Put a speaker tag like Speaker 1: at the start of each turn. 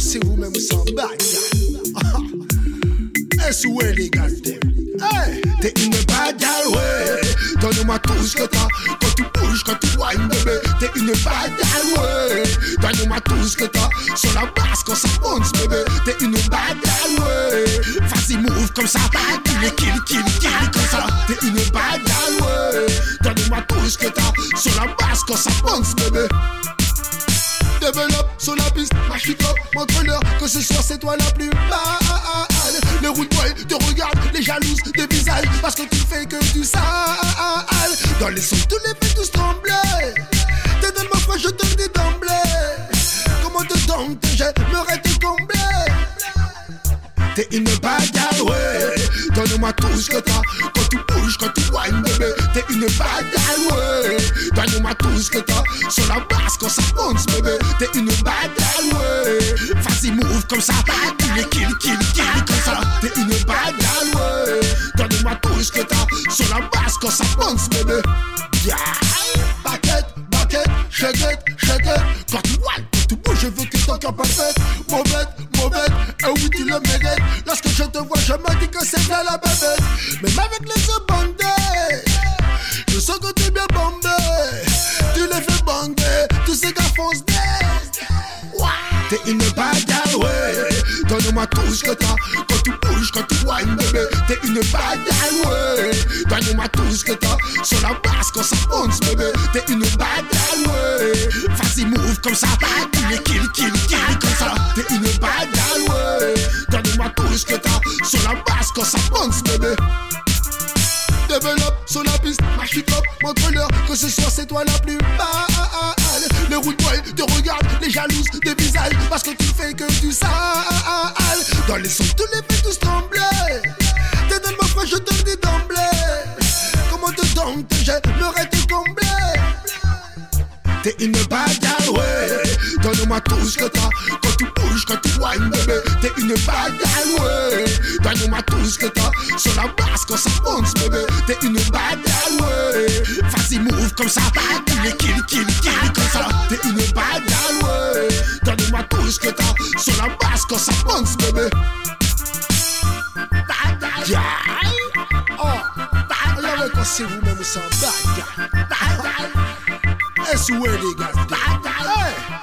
Speaker 1: c'est vous-même sans bagarre. Est-ce où est les gars Hey, t'es une bagarre, ouais. Donne-moi tout ce que t'as. Quand tu bouges, quand tu whines, bébé. T'es une bagarre, ouais. Donne-moi tout ce que t'as. Sur la basse, quand ça bounce, bébé. T'es une bagarre, ouais. Vas-y, move comme ça. Kill, kill, kill, kill, comme ça. T'es une bagarre, ouais. Donne-moi tout ce que t'as. Sur la basse, quand ça bounce, bébé. Que ce soir c'est toi la plus mal. Les routes te regardent, les jalouses des visages, parce que tu fais que du sale. Dans les sons, tous les fais tous trembler. T'es tellement froid, je te le dis d'emblée. Comment te donc j'aimerais te combler? T'es une bagarre, ouais. Donne-moi tout ce que t'as. Quand tu bouges, quand tu whines, bébé. T'es une bagarre, ouais. Donne-moi tout ce que t'as. Sur la basse, quand ça bounce, bébé. T'es une bagarre, ouais. Vas-y, move comme ça. Kill, kill, kill, kill, comme ça. T'es une bagarre, ouais. Donne-moi tout ce que t'as. Sur la basse, quand ça bounce, bébé. Yeah. Baguette, baguette, shake it. Quand tu whines, quand tu bouges, je veux que ton cœur parfait. Mauvaise, mauvaise, et oui, tu le mérites. Lorsque je te vois, je me dis que c'est là la bébête. Même avec les yeux Donne-moi tout ce que t'as. Quand tu bouges, quand tu whines, bébé. T'es une bagarre, ouais. Donne-moi tout ce que t'as. Sur la basse, quand ça bounce, bébé. T'es une bagarre, ouais. Vas-y, move comme ça. Kill, kill, kill, kill, comme ça. T'es une bagarre, ouais. Donne-moi tout ce que t'as. Sur la basse, quand ça bounce, bébé. Développe sur la piste, machicop, montre-leur que ce soir c'est toi la plus mal. Les routes boy te regardent, les jalouses des visages, parce que tu fais que du sale. Dans les sons, tous les fais tous trembler. T'es tellement froid, je te le dis d'emblée. Comment te donc j'aimerais te combler? T'es une bagarre, ouais. Donne-moi tout ce que t'as. Quand tu bouges, quand tu whines, bébé. T'es une bagarre, ouais. Donne-moi tout ce que t'as. Sur la basse, quand ça bounce, bébé. T'es une bagarre, ouais. Vas-y, move comme ça. La basse, quand ça bounce, bébé. Yeah. Oh. Là, ouais, quand c'est vous-même sans bagarre. Est-ce où est les gars? Hey!